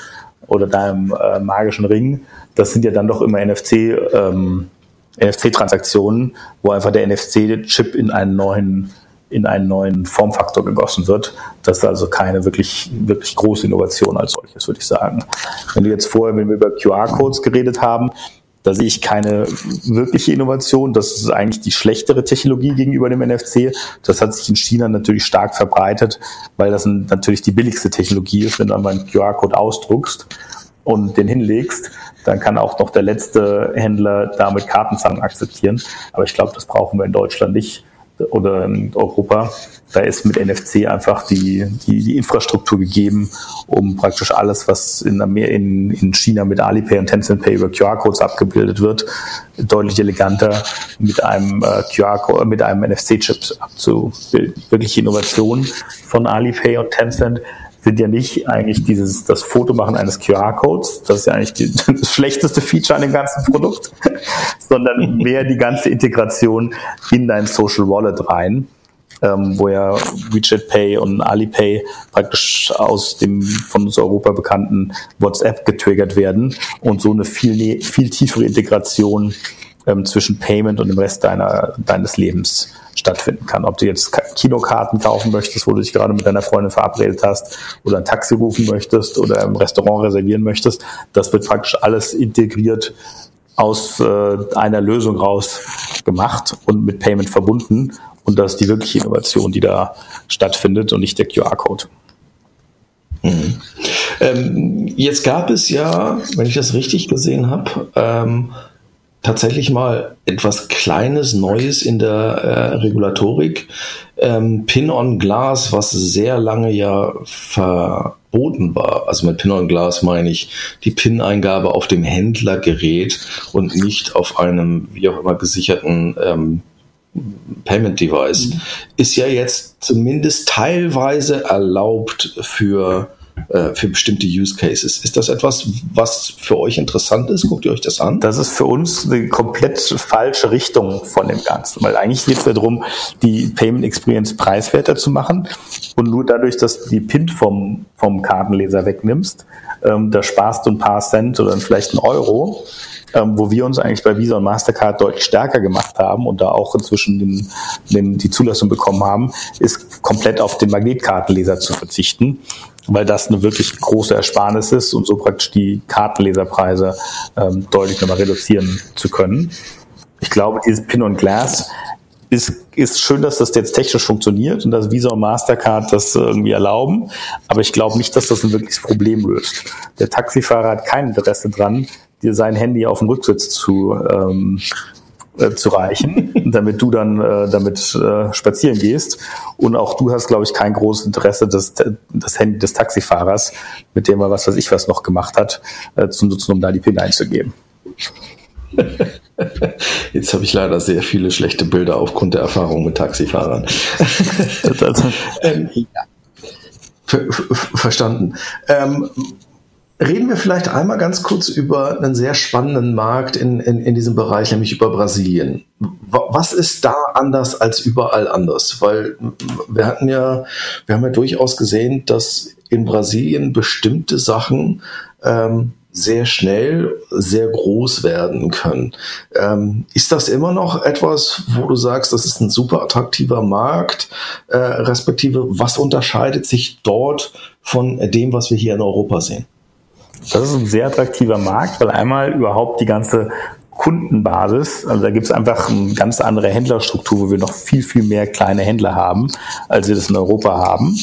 oder deinem äh, magischen Ring, das sind ja dann doch immer NFC ähm, NFC-Transaktionen, wo einfach der NFC-Chip in einen neuen in einen neuen Formfaktor gegossen wird. Das ist also keine wirklich, wirklich große Innovation als solches, würde ich sagen. Wenn du jetzt vorher, wenn wir über QR-Codes geredet haben, da sehe ich keine wirkliche Innovation. Das ist eigentlich die schlechtere Technologie gegenüber dem NFC. Das hat sich in China natürlich stark verbreitet, weil das natürlich die billigste Technologie ist, wenn du einmal einen QR-Code ausdruckst und den hinlegst, dann kann auch noch der letzte Händler damit Kartenzahlung akzeptieren. Aber ich glaube, das brauchen wir in Deutschland nicht oder in Europa. Da ist mit NFC einfach die, die, die Infrastruktur gegeben, um praktisch alles, was in, in, in China mit Alipay und Tencent Pay über QR-Codes abgebildet wird, deutlich eleganter mit einem äh, QR-Code, mit einem NFC-Chip abzubilden. Wirkliche Innovation von Alipay und Tencent sind ja nicht eigentlich dieses, das Fotomachen eines QR-Codes, das ist ja eigentlich die, das schlechteste Feature an dem ganzen Produkt, sondern mehr die ganze Integration in dein Social Wallet rein, ähm, wo ja WeChat Pay und Alipay praktisch aus dem von uns Europa bekannten WhatsApp getriggert werden und so eine viel, viel tiefere Integration ähm, zwischen Payment und dem Rest deiner, deines Lebens stattfinden kann. Ob du jetzt Kinokarten kaufen möchtest, wo du dich gerade mit deiner Freundin verabredet hast, oder ein Taxi rufen möchtest oder im Restaurant reservieren möchtest, das wird praktisch alles integriert aus äh, einer Lösung raus gemacht und mit Payment verbunden. Und das ist die wirkliche Innovation, die da stattfindet und nicht der QR-Code. Mhm. Ähm, jetzt gab es ja, wenn ich das richtig gesehen habe, ähm, tatsächlich mal etwas Kleines, Neues in der äh, Regulatorik. Ähm, Pin on Glass, was sehr lange ja verboten war. Also mit Pin on Glass meine ich die PIN-Eingabe auf dem Händlergerät und nicht auf einem wie auch immer gesicherten ähm, Payment Device, mhm. ist ja jetzt zumindest teilweise erlaubt für für bestimmte Use Cases. Ist das etwas, was für euch interessant ist? Guckt ihr euch das an? Das ist für uns eine komplett falsche Richtung von dem Ganzen, weil eigentlich geht es darum, die Payment Experience preiswerter zu machen und nur dadurch, dass du die PIN vom, vom Kartenleser wegnimmst, ähm, da sparst du ein paar Cent oder vielleicht einen Euro ähm, wo wir uns eigentlich bei Visa und Mastercard deutlich stärker gemacht haben und da auch inzwischen den, den, die Zulassung bekommen haben, ist komplett auf den Magnetkartenleser zu verzichten weil das eine wirklich große Ersparnis ist und so praktisch die Kartenleserpreise ähm, deutlich nochmal reduzieren zu können. Ich glaube, dieses Pin on Glass ist, ist schön, dass das jetzt technisch funktioniert und dass Visa und Mastercard das irgendwie erlauben, aber ich glaube nicht, dass das ein wirkliches Problem löst. Der Taxifahrer hat kein Interesse dran, dir sein Handy auf dem Rücksitz zu, ähm, äh, zu reichen, damit du dann äh, damit äh, spazieren gehst. Und auch du hast, glaube ich, kein großes Interesse, das, das Handy des Taxifahrers, mit dem er was weiß ich was noch gemacht hat, äh, zu nutzen, um da die PIN einzugeben. Jetzt habe ich leider sehr viele schlechte Bilder aufgrund der Erfahrung mit Taxifahrern. ähm, ja. Ver verstanden. Ähm, Reden wir vielleicht einmal ganz kurz über einen sehr spannenden Markt in, in, in diesem Bereich, nämlich über Brasilien. Was ist da anders als überall anders? Weil wir hatten ja, wir haben ja durchaus gesehen, dass in Brasilien bestimmte Sachen ähm, sehr schnell sehr groß werden können. Ähm, ist das immer noch etwas, wo du sagst, das ist ein super attraktiver Markt, äh, respektive was unterscheidet sich dort von dem, was wir hier in Europa sehen? Das ist ein sehr attraktiver Markt, weil einmal überhaupt die ganze Kundenbasis, also da gibt es einfach eine ganz andere Händlerstruktur, wo wir noch viel, viel mehr kleine Händler haben, als wir das in Europa haben.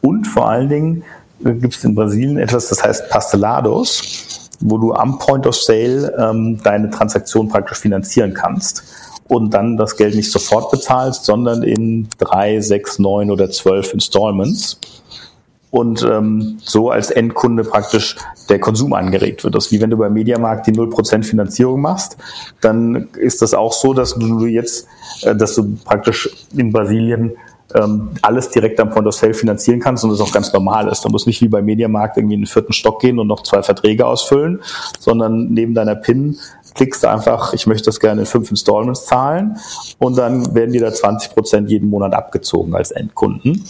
Und vor allen Dingen gibt es in Brasilien etwas, das heißt Pastelados, wo du am Point of Sale ähm, deine Transaktion praktisch finanzieren kannst und dann das Geld nicht sofort bezahlst, sondern in drei, sechs, neun oder zwölf Installments und ähm, so als Endkunde praktisch der Konsum angeregt wird. Das ist wie wenn du beim Mediamarkt die 0% Finanzierung machst, dann ist das auch so, dass du jetzt, äh, dass du praktisch in Brasilien ähm, alles direkt am Point of Sale finanzieren kannst und das auch ganz normal ist. Du musst nicht wie beim Mediamarkt irgendwie in den vierten Stock gehen und noch zwei Verträge ausfüllen, sondern neben deiner PIN klickst du einfach, ich möchte das gerne in fünf Installments zahlen und dann werden dir da 20 Prozent jeden Monat abgezogen als Endkunden.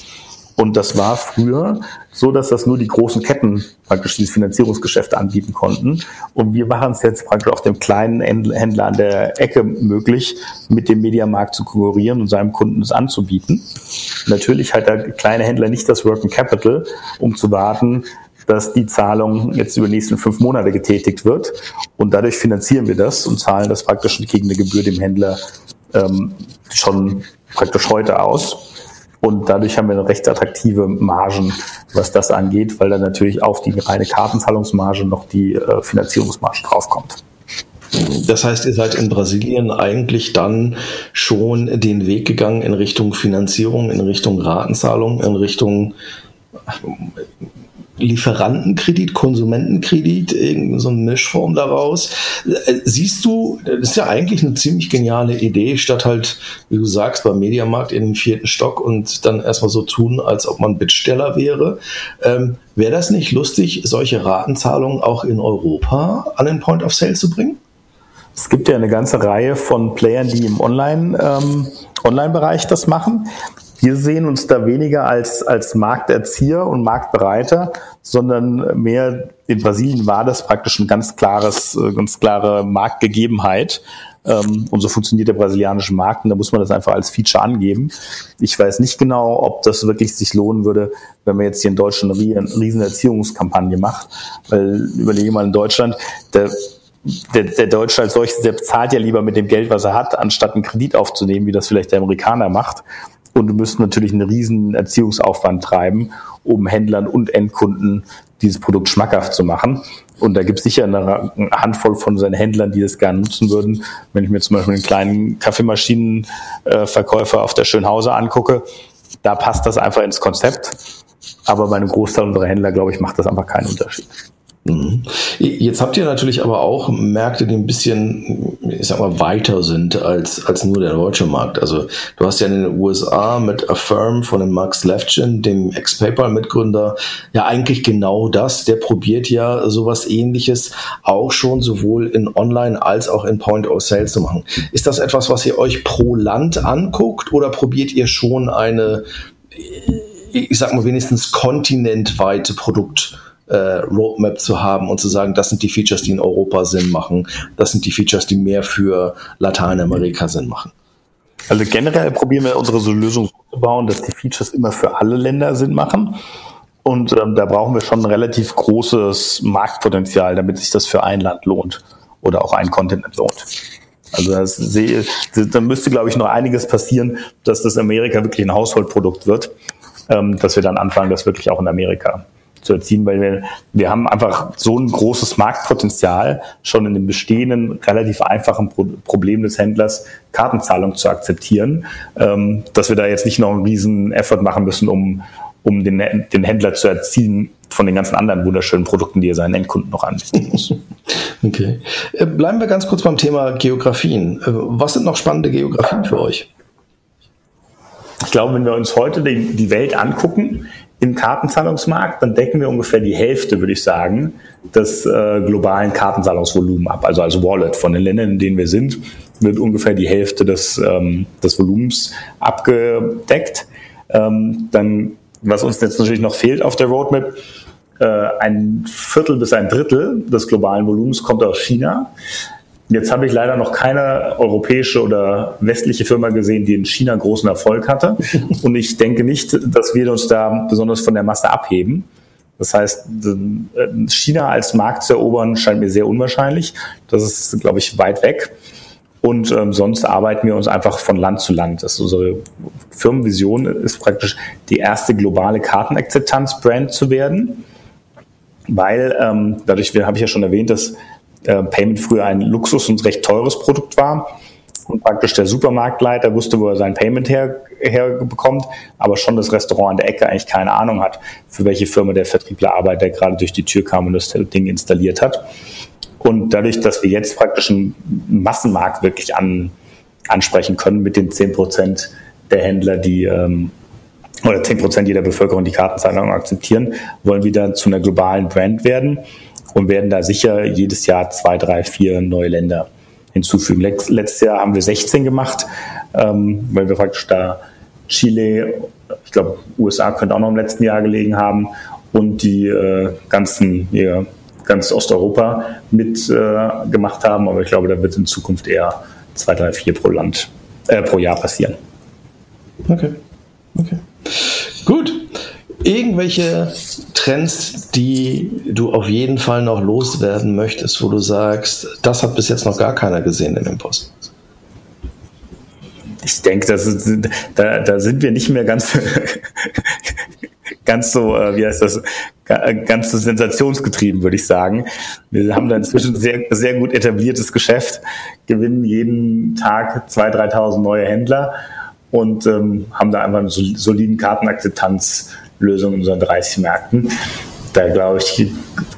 Und das war früher so, dass das nur die großen Ketten praktisch dieses Finanzierungsgeschäft anbieten konnten. Und wir machen es jetzt praktisch auch dem kleinen Händler an der Ecke möglich, mit dem Mediamarkt zu konkurrieren und seinem Kunden es anzubieten. Natürlich hat der kleine Händler nicht das Working Capital, um zu warten, dass die Zahlung jetzt über die nächsten fünf Monate getätigt wird. Und dadurch finanzieren wir das und zahlen das praktisch gegen eine Gebühr dem Händler ähm, schon praktisch heute aus. Und dadurch haben wir eine recht attraktive Margen, was das angeht, weil dann natürlich auf die reine Kartenzahlungsmarge noch die äh, Finanzierungsmarge draufkommt. Das heißt, ihr seid in Brasilien eigentlich dann schon den Weg gegangen in Richtung Finanzierung, in Richtung Ratenzahlung, in Richtung Lieferantenkredit, Konsumentenkredit, irgendeine so eine Mischform daraus. Äh, siehst du, das ist ja eigentlich eine ziemlich geniale Idee, statt halt, wie du sagst, beim Mediamarkt in den vierten Stock und dann erstmal so tun, als ob man Bittsteller wäre. Ähm, Wäre das nicht lustig, solche Ratenzahlungen auch in Europa an den Point of Sale zu bringen? Es gibt ja eine ganze Reihe von Playern, die im Online, ähm, Online-Bereich das machen. Wir sehen uns da weniger als, als Markterzieher und Marktbereiter, sondern mehr in Brasilien war das praktisch ein ganz klares, äh, ganz klare Marktgegebenheit. Ähm, und so funktioniert der brasilianische Markt und da muss man das einfach als Feature angeben. Ich weiß nicht genau, ob das wirklich sich lohnen würde, wenn man jetzt hier in Deutschland eine riesen Erziehungskampagne macht. Weil überlege mal in Deutschland, der der, der Deutsche als solches, der bezahlt ja lieber mit dem Geld, was er hat, anstatt einen Kredit aufzunehmen, wie das vielleicht der Amerikaner macht. Und du müsst natürlich einen riesen Erziehungsaufwand treiben, um Händlern und Endkunden dieses Produkt schmackhaft zu machen. Und da gibt es sicher eine Handvoll von seinen Händlern, die das gerne nutzen würden. Wenn ich mir zum Beispiel einen kleinen Kaffeemaschinenverkäufer auf der Schönhauser angucke, da passt das einfach ins Konzept. Aber bei einem Großteil unserer Händler, glaube ich, macht das einfach keinen Unterschied. Mhm. Jetzt habt ihr natürlich aber auch Märkte, die ein bisschen, ich sag mal, weiter sind als, als nur der deutsche Markt. Also du hast ja in den USA mit Affirm von dem Max Levchin, dem Ex-PayPal-Mitgründer, ja eigentlich genau das. Der probiert ja sowas ähnliches auch schon sowohl in Online als auch in Point of Sale zu machen. Ist das etwas, was ihr euch pro Land anguckt oder probiert ihr schon eine, ich sag mal, wenigstens kontinentweite Produkt- äh, Roadmap zu haben und zu sagen, das sind die Features, die in Europa Sinn machen, das sind die Features, die mehr für Lateinamerika Sinn machen. Also generell probieren wir unsere Lösung so zu bauen, dass die Features immer für alle Länder Sinn machen. Und ähm, da brauchen wir schon ein relativ großes Marktpotenzial, damit sich das für ein Land lohnt oder auch ein Kontinent lohnt. Also da müsste, glaube ich, noch einiges passieren, dass das Amerika wirklich ein Haushaltprodukt wird, ähm, dass wir dann anfangen, das wirklich auch in Amerika zu erzielen, weil wir, wir haben einfach so ein großes Marktpotenzial schon in dem bestehenden, relativ einfachen Pro Problem des Händlers, Kartenzahlung zu akzeptieren, ähm, dass wir da jetzt nicht noch einen riesen Effort machen müssen, um, um den, den Händler zu erziehen von den ganzen anderen wunderschönen Produkten, die er seinen Endkunden noch anbieten muss. Okay. Äh, bleiben wir ganz kurz beim Thema Geografien. Äh, was sind noch spannende Geografien für euch? Ich glaube, wenn wir uns heute die, die Welt angucken, im Kartenzahlungsmarkt, dann decken wir ungefähr die Hälfte, würde ich sagen, des äh, globalen Kartenzahlungsvolumen ab. Also als Wallet von den Ländern, in denen wir sind, wird ungefähr die Hälfte des, ähm, des Volumens abgedeckt. Ähm, dann, was uns jetzt natürlich noch fehlt auf der Roadmap, äh, ein Viertel bis ein Drittel des globalen Volumens kommt aus China. Jetzt habe ich leider noch keine europäische oder westliche Firma gesehen, die in China großen Erfolg hatte. Und ich denke nicht, dass wir uns da besonders von der Masse abheben. Das heißt, China als Markt zu erobern, scheint mir sehr unwahrscheinlich. Das ist, glaube ich, weit weg. Und ähm, sonst arbeiten wir uns einfach von Land zu Land. Das ist unsere Firmenvision ist praktisch die erste globale Kartenakzeptanz-Brand zu werden. Weil ähm, dadurch, habe ich ja schon erwähnt, dass äh, Payment früher ein Luxus und recht teures Produkt war und praktisch der Supermarktleiter wusste, wo er sein Payment her, herbekommt, aber schon das Restaurant an der Ecke eigentlich keine Ahnung hat, für welche Firma der Vertriebler arbeitet, der gerade durch die Tür kam und das Ding installiert hat. Und dadurch, dass wir jetzt praktisch einen Massenmarkt wirklich an, ansprechen können mit den zehn Prozent der Händler, die ähm, oder zehn Prozent jeder Bevölkerung die Kartenzahlung akzeptieren, wollen wir dann zu einer globalen Brand werden und werden da sicher jedes Jahr zwei, drei, vier neue Länder hinzufügen. Letztes Jahr haben wir 16 gemacht, ähm, weil wir praktisch da Chile, ich glaube USA könnte auch noch im letzten Jahr gelegen haben und die äh, ganzen, ja, ganz Osteuropa mit äh, gemacht haben. Aber ich glaube, da wird in Zukunft eher zwei, drei, vier pro Land, äh, pro Jahr passieren. Okay. Okay. Gut. Irgendwelche Trends, die du auf jeden Fall noch loswerden möchtest, wo du sagst, das hat bis jetzt noch gar keiner gesehen in dem Post? Ich denke, das ist, da, da sind wir nicht mehr ganz, ganz so, äh, wie heißt das, ganz so sensationsgetrieben, würde ich sagen. Wir haben da inzwischen sehr, sehr gut etabliertes Geschäft, gewinnen jeden Tag 2.000, 3.000 neue Händler und ähm, haben da einfach eine soliden Kartenakzeptanz Lösung in unseren 30 Märkten. Da glaube ich,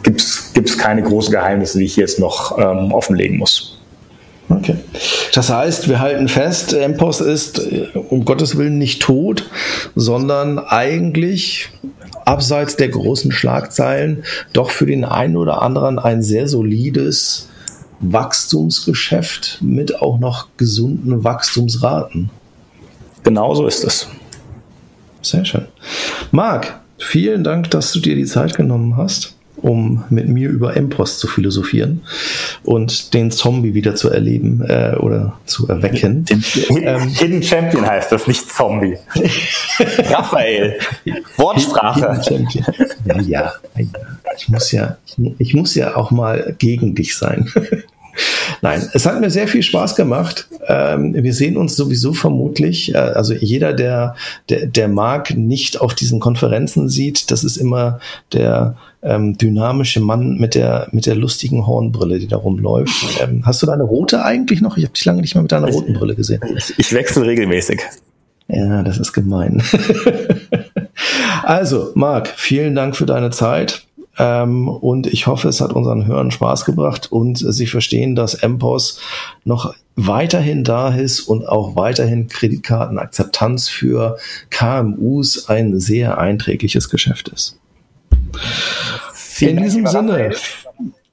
gibt es keine großen Geheimnisse, die ich jetzt noch ähm, offenlegen muss. Okay. Das heißt, wir halten fest, MPOS ist äh, um Gottes Willen nicht tot, sondern eigentlich abseits der großen Schlagzeilen doch für den einen oder anderen ein sehr solides Wachstumsgeschäft mit auch noch gesunden Wachstumsraten. Genauso ist es. Sehr schön. Marc, vielen Dank, dass du dir die Zeit genommen hast, um mit mir über M-Post zu philosophieren und den Zombie wieder zu erleben äh, oder zu erwecken. Den, ähm, Hidden Champion heißt das, nicht Zombie. Raphael. Wortsprache. Ja, ja, ich muss ja, ich muss ja auch mal gegen dich sein. Nein, es hat mir sehr viel Spaß gemacht. Ähm, wir sehen uns sowieso vermutlich, äh, also jeder, der, der, der Marc nicht auf diesen Konferenzen sieht, das ist immer der ähm, dynamische Mann mit der, mit der lustigen Hornbrille, die da rumläuft. Ähm, hast du deine rote eigentlich noch? Ich habe dich lange nicht mehr mit deiner roten Brille gesehen. Ich, ich wechsle regelmäßig. Ja, das ist gemein. also, Marc, vielen Dank für deine Zeit. Ähm, und ich hoffe, es hat unseren Hörern Spaß gebracht und sie verstehen, dass MPOS noch weiterhin da ist und auch weiterhin Kreditkartenakzeptanz für KMUs ein sehr einträgliches Geschäft ist. Vielen In diesem Dank, Sinne.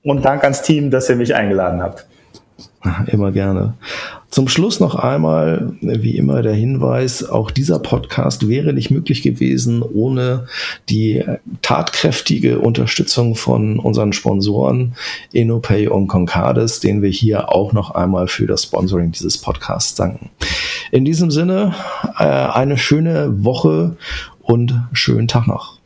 Und Dank ans Team, dass ihr mich eingeladen habt. Immer gerne. Zum Schluss noch einmal, wie immer, der Hinweis, auch dieser Podcast wäre nicht möglich gewesen ohne die tatkräftige Unterstützung von unseren Sponsoren InnoPay und Concardis, denen wir hier auch noch einmal für das Sponsoring dieses Podcasts danken. In diesem Sinne, äh, eine schöne Woche und schönen Tag noch.